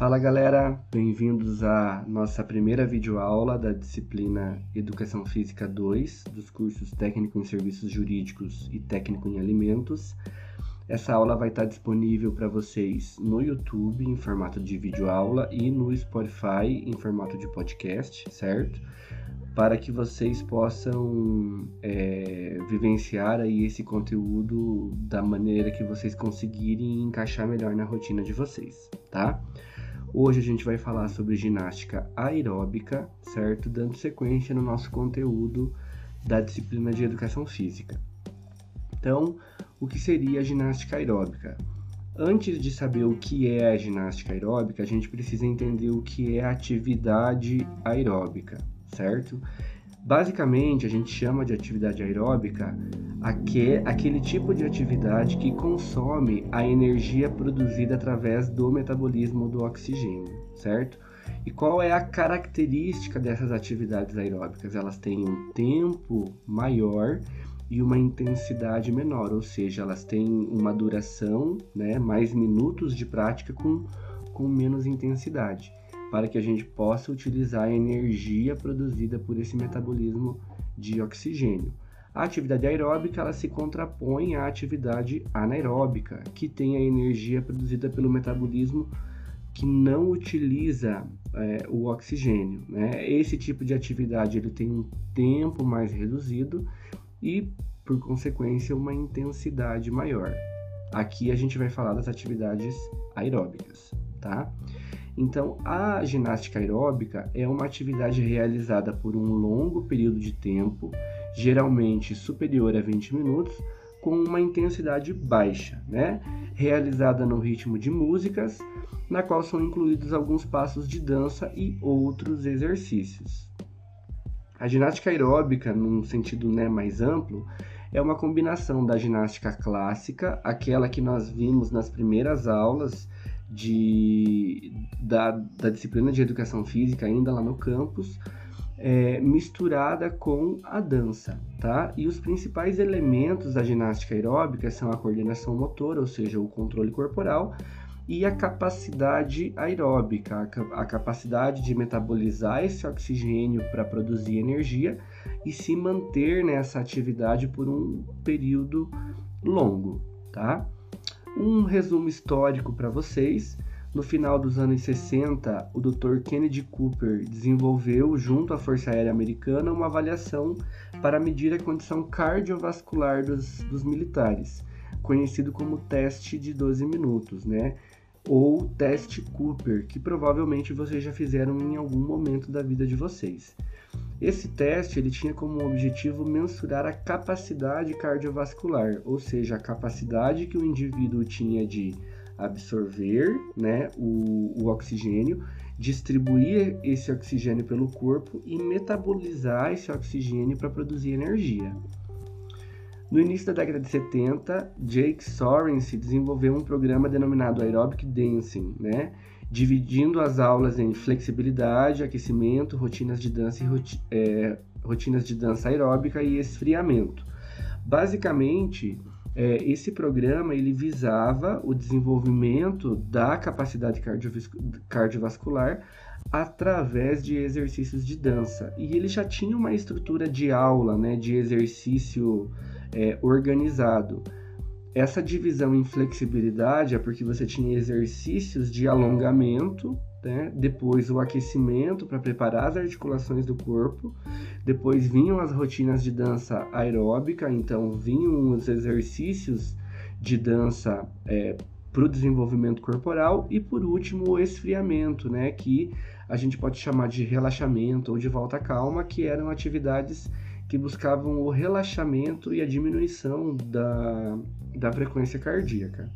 Fala galera, bem-vindos à nossa primeira videoaula da disciplina Educação Física 2 dos cursos Técnico em Serviços Jurídicos e Técnico em Alimentos. Essa aula vai estar disponível para vocês no YouTube em formato de videoaula e no Spotify em formato de podcast, certo? Para que vocês possam é, vivenciar aí esse conteúdo da maneira que vocês conseguirem encaixar melhor na rotina de vocês, tá? Hoje a gente vai falar sobre ginástica aeróbica, certo? Dando sequência no nosso conteúdo da disciplina de educação física. Então, o que seria a ginástica aeróbica? Antes de saber o que é a ginástica aeróbica, a gente precisa entender o que é a atividade aeróbica, certo? Basicamente, a gente chama de atividade aeróbica aquele tipo de atividade que consome a energia produzida através do metabolismo do oxigênio, certo? E qual é a característica dessas atividades aeróbicas? Elas têm um tempo maior e uma intensidade menor, ou seja, elas têm uma duração, né, mais minutos de prática com, com menos intensidade, para que a gente possa utilizar a energia produzida por esse metabolismo de oxigênio. A atividade aeróbica ela se contrapõe à atividade anaeróbica, que tem a energia produzida pelo metabolismo que não utiliza é, o oxigênio. Né? Esse tipo de atividade ele tem um tempo mais reduzido e, por consequência, uma intensidade maior. Aqui a gente vai falar das atividades aeróbicas, tá? Então, a ginástica aeróbica é uma atividade realizada por um longo período de tempo, geralmente superior a 20 minutos, com uma intensidade baixa, né? Realizada no ritmo de músicas, na qual são incluídos alguns passos de dança e outros exercícios. A ginástica aeróbica, num sentido né, mais amplo, é uma combinação da ginástica clássica, aquela que nós vimos nas primeiras aulas de, da, da disciplina de educação física, ainda lá no campus, é, misturada com a dança, tá? E os principais elementos da ginástica aeróbica são a coordenação motora, ou seja, o controle corporal, e a capacidade aeróbica, a, capacidade de metabolizar esse oxigênio para produzir energia e se manter nessa atividade por um período longo, tá? Um resumo histórico para vocês. No final dos anos 60, o Dr. Kennedy Cooper desenvolveu, junto à Força Aérea Americana, uma avaliação para medir a condição cardiovascular dos, dos militares, conhecido como teste de 12 minutos, né? ou teste Cooper, que provavelmente vocês já fizeram em algum momento da vida de vocês. Esse teste ele tinha como objetivo mensurar a capacidade cardiovascular, ou seja, a capacidade que o indivíduo tinha de absorver né, o, o oxigênio, distribuir esse oxigênio pelo corpo e metabolizar esse oxigênio para produzir energia. No início da década de 70, Jake Sorensen desenvolveu um programa denominado Aerobic Dancing, né? dividindo as aulas em flexibilidade, aquecimento, rotinas de dança, e roti é, rotinas de dança aeróbica e esfriamento. Basicamente, é, esse programa ele visava o desenvolvimento da capacidade cardiovascular através de exercícios de dança. E ele já tinha uma estrutura de aula, né, de exercício é, organizado. Essa divisão em flexibilidade é porque você tinha exercícios de alongamento, né? depois o aquecimento para preparar as articulações do corpo, depois vinham as rotinas de dança aeróbica, então vinham os exercícios de dança é, para o desenvolvimento corporal e por último o esfriamento, né? que a gente pode chamar de relaxamento ou de volta à calma, que eram atividades que buscavam o relaxamento e a diminuição da, da frequência cardíaca.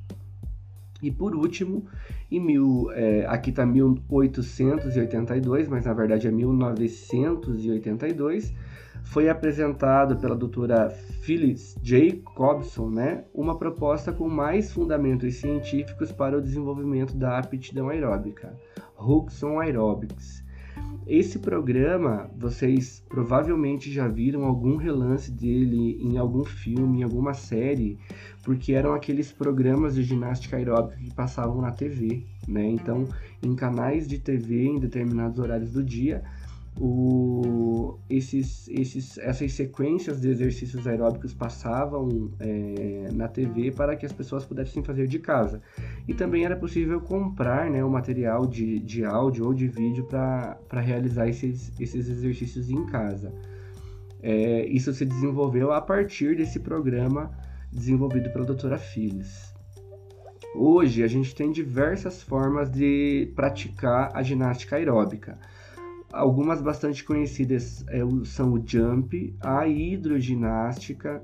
E por último, em mil, é, aqui está 1882, mas na verdade é 1982, foi apresentado pela doutora Phyllis Jacobson né, uma proposta com mais fundamentos científicos para o desenvolvimento da aptidão aeróbica, Huxon Aerobics Esse programa, vocês provavelmente já viram algum relance dele em algum filme, em alguma série, porque eram aqueles programas de ginástica aeróbica que passavam na TV, né? Então, em canais de TV em determinados horários do dia, o, esses, esses, essas sequências de exercícios aeróbicos passavam é, na TV para que as pessoas pudessem fazer de casa. E também era possível comprar né, o material de, de áudio ou de vídeo para realizar esses, esses exercícios em casa. É, isso se desenvolveu a partir desse programa desenvolvido pela doutora Phyllis. Hoje a gente tem diversas formas de praticar a ginástica aeróbica. Algumas bastante conhecidas é, são o jump, a hidroginástica,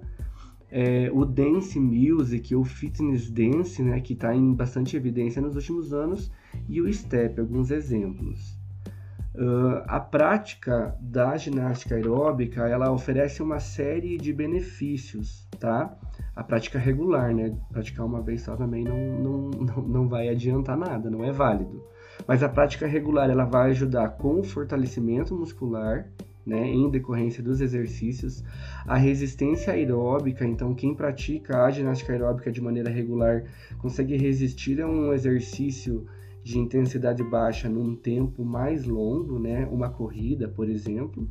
é, o dance music, o fitness dance, né, que está em bastante evidência nos últimos anos, e o step, alguns exemplos. Uh, a prática da ginástica aeróbica ela oferece uma série de benefícios, tá? A prática regular, né? Praticar uma vez só também não, não, não, não vai adiantar nada, não é válido. Mas a prática regular ela vai ajudar com o fortalecimento muscular, né, em decorrência dos exercícios, a resistência aeróbica, então quem pratica a ginástica aeróbica de maneira regular consegue resistir a um exercício de intensidade baixa num tempo mais longo, né, uma corrida, por exemplo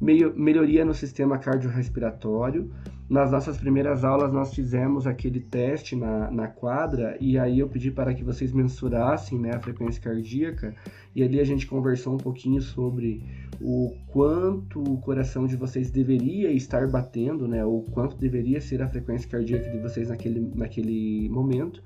melhoria no sistema cardiorrespiratório. Nas nossas primeiras aulas, nós fizemos aquele teste na, na quadra e aí eu pedi para que vocês mensurassem né, a frequência cardíaca e ali a gente conversou um pouquinho sobre o quanto o coração de vocês deveria estar batendo, né, ou quanto deveria ser a frequência cardíaca de vocês naquele, naquele momento.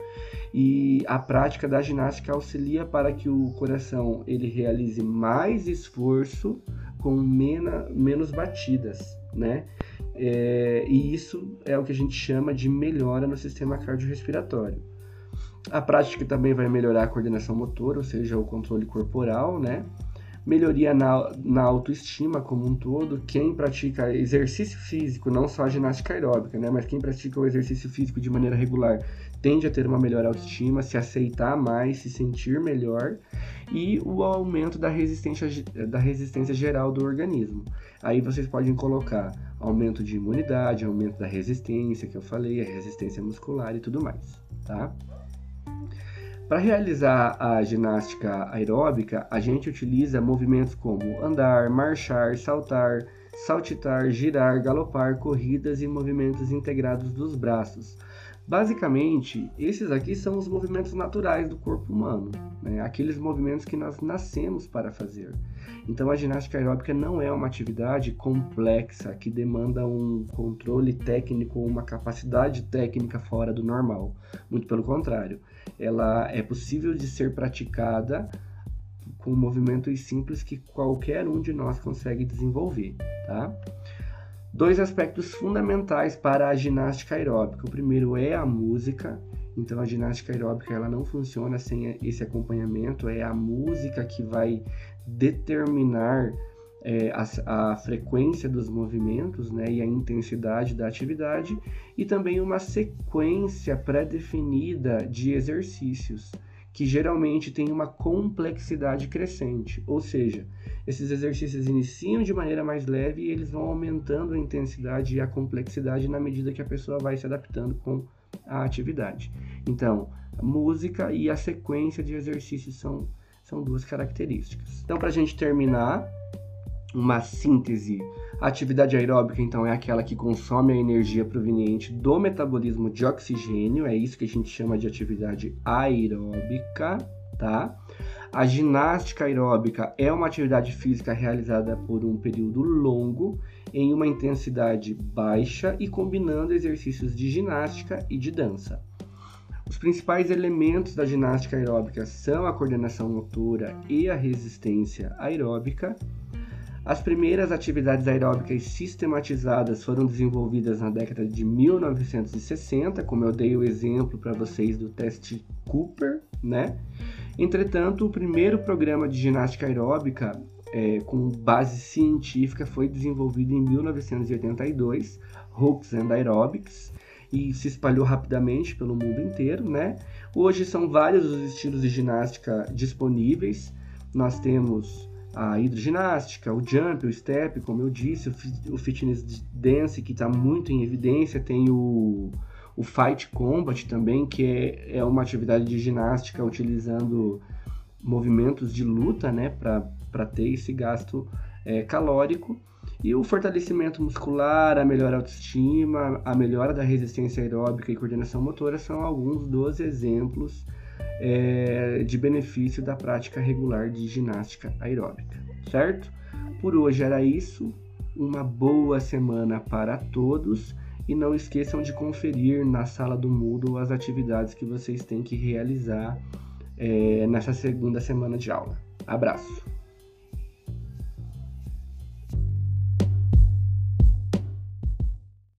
E a prática da ginástica auxilia para que o coração ele realize mais esforço com mena, menos batidas, né? É, e isso é o que a gente chama de melhora no sistema cardiorrespiratório. A prática também vai melhorar a coordenação motora, ou seja, o controle corporal, né? Melhoria na, na autoestima como um todo. Quem pratica exercício físico, não só a ginástica aeróbica, né? Mas quem pratica o exercício físico de maneira regular tende a ter uma melhor autoestima, se aceitar mais, se sentir melhor e o aumento da resistência, da resistência geral do organismo. Aí vocês podem colocar aumento de imunidade, aumento da resistência, que eu falei, a resistência muscular e tudo mais, tá? Para realizar a ginástica aeróbica, a gente utiliza movimentos como andar, marchar, saltar, saltitar, girar, galopar, corridas e movimentos integrados dos braços, Basicamente, esses aqui são os movimentos naturais do corpo humano, né? aqueles movimentos que nós nascemos para fazer. Então, a ginástica aeróbica não é uma atividade complexa que demanda um controle técnico ou uma capacidade técnica fora do normal. Muito pelo contrário, ela é possível de ser praticada com movimentos simples que qualquer um de nós consegue desenvolver, tá? Dois aspectos fundamentais para a ginástica aeróbica. O primeiro é a música. Então a ginástica aeróbica ela não funciona sem esse acompanhamento. É a música que vai determinar é, a, a, frequência dos movimentos né, e a intensidade da atividade e também uma sequência pré-definida de exercícios que geralmente tem uma complexidade crescente, ou seja, esses exercícios iniciam de maneira mais leve e eles vão aumentando a intensidade e a complexidade na medida que a pessoa vai se adaptando com a atividade. Então, a música e a sequência de exercícios são, são duas características. Então, para a gente terminar, uma síntese. A atividade aeróbica, então, é aquela que consome a energia proveniente do metabolismo de oxigênio, é isso que a gente chama de atividade aeróbica, tá? A ginástica aeróbica é uma atividade física realizada por um período longo, em uma intensidade baixa e combinando exercícios de ginástica e de dança. Os principais elementos da ginástica aeróbica são a coordenação motora e a resistência aeróbica. As primeiras atividades aeróbicas sistematizadas foram desenvolvidas na década de 1960, como eu dei o exemplo para vocês do teste Cooper, né? Entretanto, o primeiro programa de ginástica aeróbica é, com base científica foi desenvolvido em 1982, Hooks and Aerobics, e se espalhou rapidamente pelo mundo inteiro, né? Hoje são vários os estilos de ginástica disponíveis. Nós temos a hidroginástica, o jump, o step, como eu disse, o fitness dance que está muito em evidência, tem o, o fight combat também, que é, é uma atividade de ginástica utilizando movimentos de luta, né, para ter esse gasto é, calórico. E o fortalecimento muscular, a melhor autoestima, a melhora da resistência aeróbica e coordenação motora são alguns dos exemplos é, de benefício da prática regular de ginástica aeróbica, certo? Por hoje era isso. Uma boa semana para todos e não esqueçam de conferir na sala do Moodle as atividades que vocês têm que realizar é, nessa segunda semana de aula. Abraço!